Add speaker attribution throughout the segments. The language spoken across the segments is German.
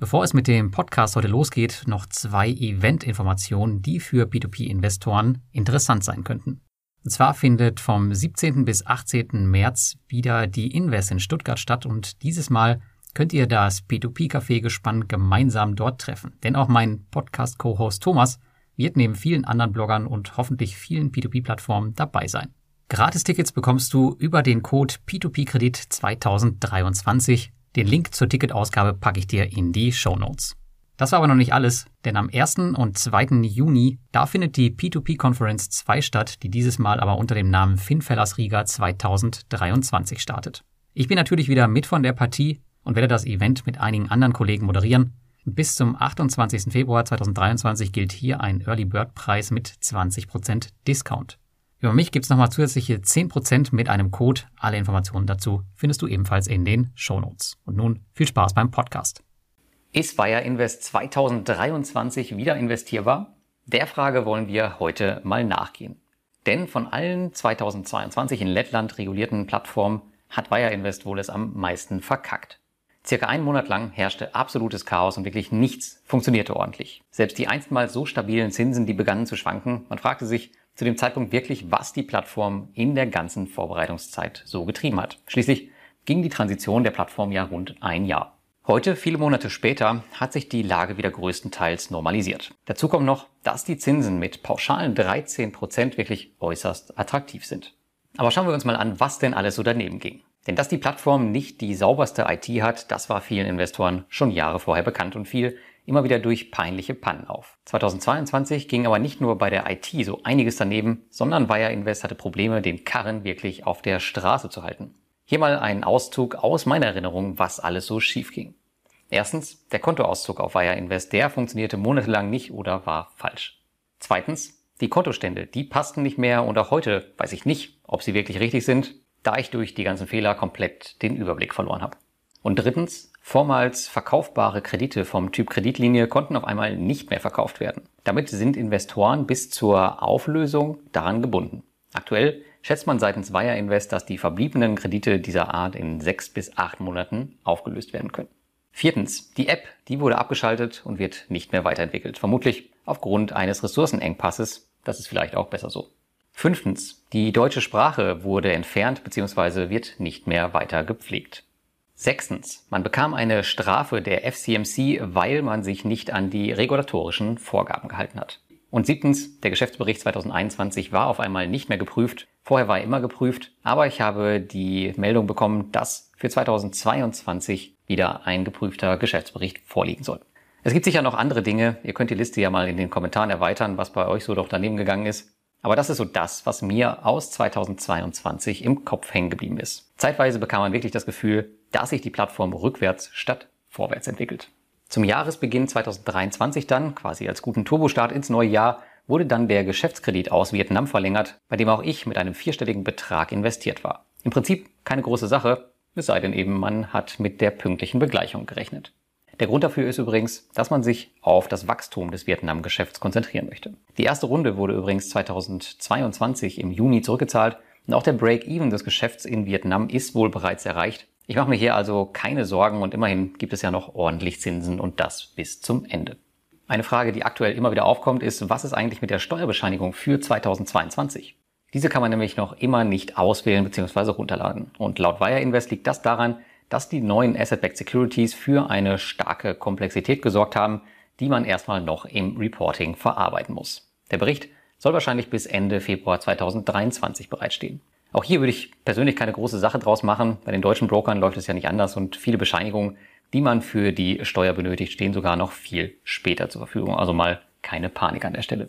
Speaker 1: Bevor es mit dem Podcast heute losgeht, noch zwei Event-Informationen, die für P2P-Investoren interessant sein könnten. Und zwar findet vom 17. bis 18. März wieder die Invest in Stuttgart statt und dieses Mal könnt ihr das P2P-Café gespannt gemeinsam dort treffen. Denn auch mein Podcast-Co-Host Thomas wird neben vielen anderen Bloggern und hoffentlich vielen P2P-Plattformen dabei sein. Gratis-Tickets bekommst du über den Code P2P-Kredit 2023 den Link zur Ticketausgabe packe ich dir in die Show Notes. Das war aber noch nicht alles, denn am 1. und 2. Juni, da findet die P2P Conference 2 statt, die dieses Mal aber unter dem Namen Finfellers Riga 2023 startet. Ich bin natürlich wieder mit von der Partie und werde das Event mit einigen anderen Kollegen moderieren. Bis zum 28. Februar 2023 gilt hier ein Early Bird Preis mit 20% Discount. Über mich gibt's nochmal zusätzliche 10% mit einem Code. Alle Informationen dazu findest du ebenfalls in den Show Notes. Und nun viel Spaß beim Podcast.
Speaker 2: Ist Wire Invest 2023 wieder investierbar? Der Frage wollen wir heute mal nachgehen. Denn von allen 2022 in Lettland regulierten Plattformen hat Wire Invest wohl es am meisten verkackt. Circa einen Monat lang herrschte absolutes Chaos und wirklich nichts funktionierte ordentlich. Selbst die einstmals so stabilen Zinsen, die begannen zu schwanken. Man fragte sich, zu dem Zeitpunkt wirklich, was die Plattform in der ganzen Vorbereitungszeit so getrieben hat. Schließlich ging die Transition der Plattform ja rund ein Jahr. Heute, viele Monate später, hat sich die Lage wieder größtenteils normalisiert. Dazu kommt noch, dass die Zinsen mit pauschalen 13 Prozent wirklich äußerst attraktiv sind. Aber schauen wir uns mal an, was denn alles so daneben ging. Denn dass die Plattform nicht die sauberste IT hat, das war vielen Investoren schon Jahre vorher bekannt und fiel immer wieder durch peinliche Pannen auf. 2022 ging aber nicht nur bei der IT so einiges daneben, sondern Wire Invest hatte Probleme, den Karren wirklich auf der Straße zu halten. Hier mal ein Auszug aus meiner Erinnerung, was alles so schief ging. Erstens, der Kontoauszug auf Wire Invest, der funktionierte monatelang nicht oder war falsch. Zweitens, die Kontostände, die passten nicht mehr und auch heute weiß ich nicht, ob sie wirklich richtig sind, da ich durch die ganzen Fehler komplett den Überblick verloren habe. Und drittens, Vormals verkaufbare Kredite vom Typ Kreditlinie konnten auf einmal nicht mehr verkauft werden. Damit sind Investoren bis zur Auflösung daran gebunden. Aktuell schätzt man seitens Wire Invest, dass die verbliebenen Kredite dieser Art in sechs bis acht Monaten aufgelöst werden können. Viertens, die App, die wurde abgeschaltet und wird nicht mehr weiterentwickelt. Vermutlich aufgrund eines Ressourcenengpasses. Das ist vielleicht auch besser so. Fünftens, die deutsche Sprache wurde entfernt bzw. wird nicht mehr weiter gepflegt. Sechstens, man bekam eine Strafe der FCMC, weil man sich nicht an die regulatorischen Vorgaben gehalten hat. Und siebtens, der Geschäftsbericht 2021 war auf einmal nicht mehr geprüft. Vorher war er immer geprüft, aber ich habe die Meldung bekommen, dass für 2022 wieder ein geprüfter Geschäftsbericht vorliegen soll. Es gibt sicher noch andere Dinge. Ihr könnt die Liste ja mal in den Kommentaren erweitern, was bei euch so doch daneben gegangen ist. Aber das ist so das, was mir aus 2022 im Kopf hängen geblieben ist. Zeitweise bekam man wirklich das Gefühl, dass sich die Plattform rückwärts statt vorwärts entwickelt. Zum Jahresbeginn 2023 dann, quasi als guten Turbostart ins neue Jahr, wurde dann der Geschäftskredit aus Vietnam verlängert, bei dem auch ich mit einem vierstelligen Betrag investiert war. Im Prinzip keine große Sache, es sei denn eben, man hat mit der pünktlichen Begleichung gerechnet. Der Grund dafür ist übrigens, dass man sich auf das Wachstum des Vietnam-Geschäfts konzentrieren möchte. Die erste Runde wurde übrigens 2022 im Juni zurückgezahlt und auch der Break-Even des Geschäfts in Vietnam ist wohl bereits erreicht. Ich mache mir hier also keine Sorgen und immerhin gibt es ja noch ordentlich Zinsen und das bis zum Ende. Eine Frage, die aktuell immer wieder aufkommt, ist, was ist eigentlich mit der Steuerbescheinigung für 2022? Diese kann man nämlich noch immer nicht auswählen bzw. runterladen. Und laut Wire Invest liegt das daran, dass die neuen Asset-Backed Securities für eine starke Komplexität gesorgt haben, die man erstmal noch im Reporting verarbeiten muss. Der Bericht soll wahrscheinlich bis Ende Februar 2023 bereitstehen. Auch hier würde ich persönlich keine große Sache draus machen. Bei den deutschen Brokern läuft es ja nicht anders und viele Bescheinigungen, die man für die Steuer benötigt, stehen sogar noch viel später zur Verfügung. Also mal keine Panik an der Stelle.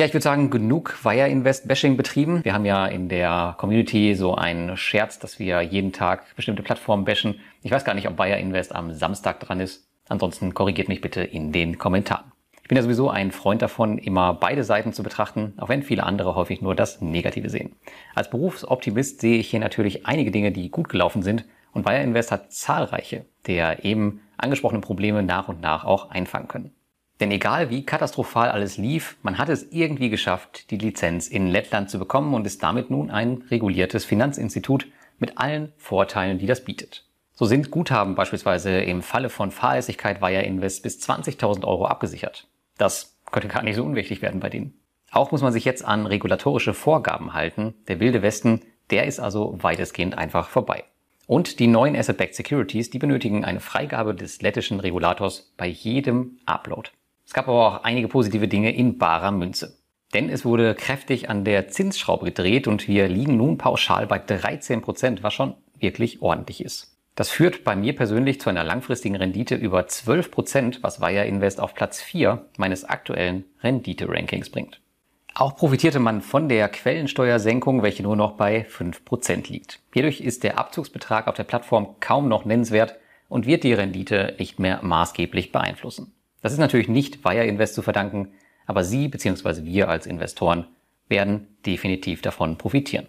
Speaker 2: Ja, ich würde sagen, genug Wire Invest Bashing betrieben. Wir haben ja in der Community so einen Scherz, dass wir jeden Tag bestimmte Plattformen bashen. Ich weiß gar nicht, ob Wire Invest am Samstag dran ist. Ansonsten korrigiert mich bitte in den Kommentaren bin ja sowieso ein Freund davon, immer beide Seiten zu betrachten, auch wenn viele andere häufig nur das Negative sehen. Als Berufsoptimist sehe ich hier natürlich einige Dinge, die gut gelaufen sind und Bayer Invest hat zahlreiche der eben angesprochenen Probleme nach und nach auch einfangen können. Denn egal wie katastrophal alles lief, man hat es irgendwie geschafft, die Lizenz in Lettland zu bekommen und ist damit nun ein reguliertes Finanzinstitut mit allen Vorteilen, die das bietet. So sind Guthaben beispielsweise im Falle von Fahrlässigkeit Wire Invest bis 20.000 Euro abgesichert. Das könnte gar nicht so unwichtig werden bei denen. Auch muss man sich jetzt an regulatorische Vorgaben halten. Der wilde Westen, der ist also weitestgehend einfach vorbei. Und die neuen Asset-Backed Securities, die benötigen eine Freigabe des lettischen Regulators bei jedem Upload. Es gab aber auch einige positive Dinge in barer Münze. Denn es wurde kräftig an der Zinsschraube gedreht und wir liegen nun pauschal bei 13 Prozent, was schon wirklich ordentlich ist. Das führt bei mir persönlich zu einer langfristigen Rendite über 12 Prozent, was Wire Invest auf Platz 4 meines aktuellen Rendite-Rankings bringt. Auch profitierte man von der Quellensteuersenkung, welche nur noch bei 5 Prozent liegt. Hierdurch ist der Abzugsbetrag auf der Plattform kaum noch nennenswert und wird die Rendite nicht mehr maßgeblich beeinflussen. Das ist natürlich nicht Wire Invest zu verdanken, aber Sie bzw. wir als Investoren werden definitiv davon profitieren.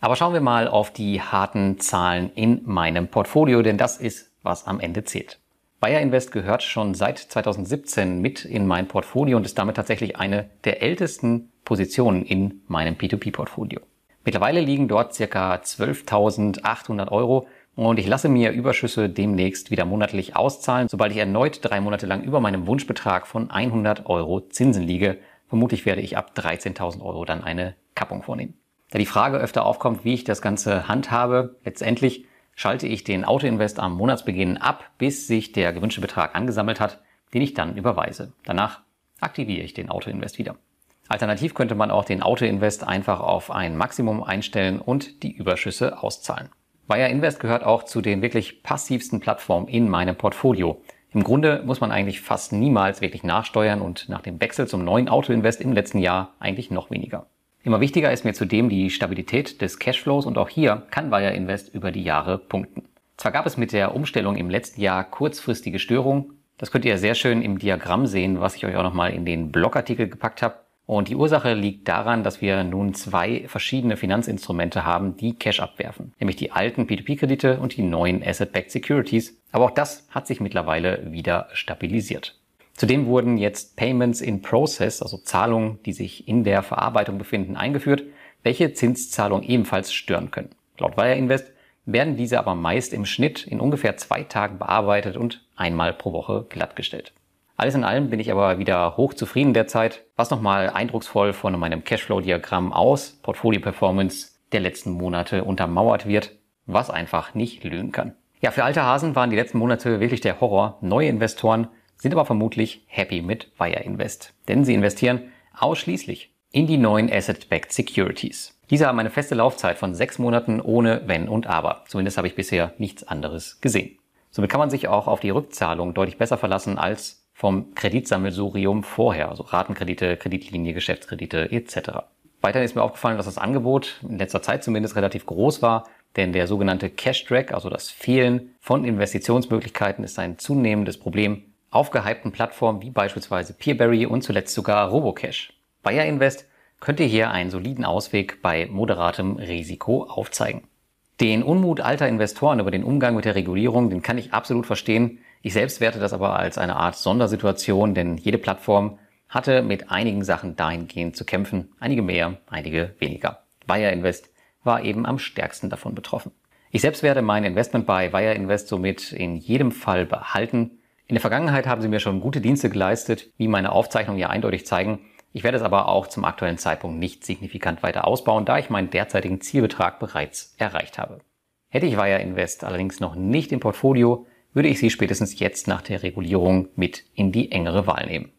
Speaker 2: Aber schauen wir mal auf die harten Zahlen in meinem Portfolio, denn das ist, was am Ende zählt. Bayer Invest gehört schon seit 2017 mit in mein Portfolio und ist damit tatsächlich eine der ältesten Positionen in meinem P2P-Portfolio. Mittlerweile liegen dort circa 12.800 Euro und ich lasse mir Überschüsse demnächst wieder monatlich auszahlen, sobald ich erneut drei Monate lang über meinem Wunschbetrag von 100 Euro Zinsen liege. Vermutlich werde ich ab 13.000 Euro dann eine Kappung vornehmen. Da die Frage öfter aufkommt, wie ich das Ganze handhabe, letztendlich schalte ich den Autoinvest am Monatsbeginn ab, bis sich der gewünschte Betrag angesammelt hat, den ich dann überweise. Danach aktiviere ich den Autoinvest wieder. Alternativ könnte man auch den Autoinvest einfach auf ein Maximum einstellen und die Überschüsse auszahlen. Wire Invest gehört auch zu den wirklich passivsten Plattformen in meinem Portfolio. Im Grunde muss man eigentlich fast niemals wirklich nachsteuern und nach dem Wechsel zum neuen Autoinvest im letzten Jahr eigentlich noch weniger. Immer wichtiger ist mir zudem die Stabilität des Cashflows und auch hier kann Wire Invest über die Jahre punkten. Zwar gab es mit der Umstellung im letzten Jahr kurzfristige Störungen, das könnt ihr sehr schön im Diagramm sehen, was ich euch auch nochmal in den Blogartikel gepackt habe. Und die Ursache liegt daran, dass wir nun zwei verschiedene Finanzinstrumente haben, die Cash abwerfen. Nämlich die alten P2P-Kredite und die neuen Asset-Backed Securities. Aber auch das hat sich mittlerweile wieder stabilisiert. Zudem wurden jetzt Payments in Process, also Zahlungen, die sich in der Verarbeitung befinden, eingeführt, welche Zinszahlungen ebenfalls stören können. Laut Wire Invest werden diese aber meist im Schnitt in ungefähr zwei Tagen bearbeitet und einmal pro Woche glattgestellt. Alles in allem bin ich aber wieder hoch zufrieden derzeit, was nochmal eindrucksvoll von meinem Cashflow-Diagramm aus Portfolio-Performance der letzten Monate untermauert wird, was einfach nicht lügen kann. Ja, für alte Hasen waren die letzten Monate wirklich der Horror. Neue Investoren sind aber vermutlich happy mit Wire Invest, denn sie investieren ausschließlich in die neuen Asset-Backed Securities. Diese haben eine feste Laufzeit von sechs Monaten ohne Wenn und Aber. Zumindest habe ich bisher nichts anderes gesehen. Somit kann man sich auch auf die Rückzahlung deutlich besser verlassen als vom Kreditsammelsurium vorher, also Ratenkredite, Kreditlinie, Geschäftskredite etc. Weiterhin ist mir aufgefallen, dass das Angebot in letzter Zeit zumindest relativ groß war, denn der sogenannte Cash Drag, also das Fehlen von Investitionsmöglichkeiten, ist ein zunehmendes Problem auf gehypten Plattformen wie beispielsweise Peerberry und zuletzt sogar Robocash. Bayer Invest könnte hier einen soliden Ausweg bei moderatem Risiko aufzeigen. Den Unmut alter Investoren über den Umgang mit der Regulierung, den kann ich absolut verstehen. Ich selbst werte das aber als eine Art Sondersituation, denn jede Plattform hatte mit einigen Sachen dahingehend zu kämpfen, einige mehr, einige weniger. Bayer Invest war eben am stärksten davon betroffen. Ich selbst werde mein Investment bei Bayer Invest somit in jedem Fall behalten. In der Vergangenheit haben sie mir schon gute Dienste geleistet, wie meine Aufzeichnungen ja eindeutig zeigen. Ich werde es aber auch zum aktuellen Zeitpunkt nicht signifikant weiter ausbauen, da ich meinen derzeitigen Zielbetrag bereits erreicht habe. Hätte ich Wire Invest allerdings noch nicht im Portfolio, würde ich sie spätestens jetzt nach der Regulierung mit in die engere Wahl nehmen.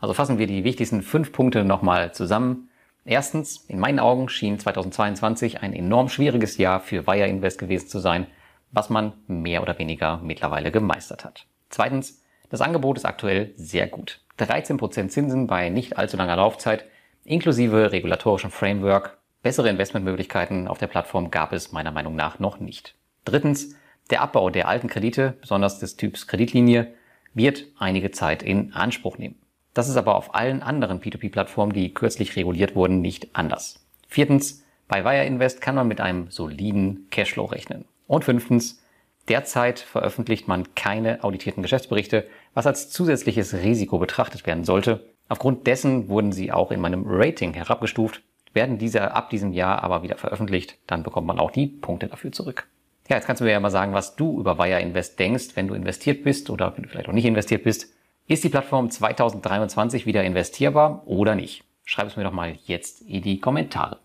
Speaker 2: Also fassen wir die wichtigsten fünf Punkte nochmal zusammen. Erstens, in meinen Augen schien 2022 ein enorm schwieriges Jahr für Wire Invest gewesen zu sein, was man mehr oder weniger mittlerweile gemeistert hat. Zweitens, das Angebot ist aktuell sehr gut. 13% Zinsen bei nicht allzu langer Laufzeit, inklusive regulatorischem Framework. Bessere Investmentmöglichkeiten auf der Plattform gab es meiner Meinung nach noch nicht. Drittens, der Abbau der alten Kredite, besonders des Typs Kreditlinie, wird einige Zeit in Anspruch nehmen. Das ist aber auf allen anderen P2P-Plattformen, die kürzlich reguliert wurden, nicht anders. Viertens, bei Wire Invest kann man mit einem soliden Cashflow rechnen. Und fünftens, Derzeit veröffentlicht man keine auditierten Geschäftsberichte, was als zusätzliches Risiko betrachtet werden sollte. Aufgrund dessen wurden sie auch in meinem Rating herabgestuft. Werden diese ab diesem Jahr aber wieder veröffentlicht, dann bekommt man auch die Punkte dafür zurück. Ja, jetzt kannst du mir ja mal sagen, was du über Wire Invest denkst, wenn du investiert bist oder wenn du vielleicht auch nicht investiert bist. Ist die Plattform 2023 wieder investierbar oder nicht? Schreib es mir doch mal jetzt in die Kommentare.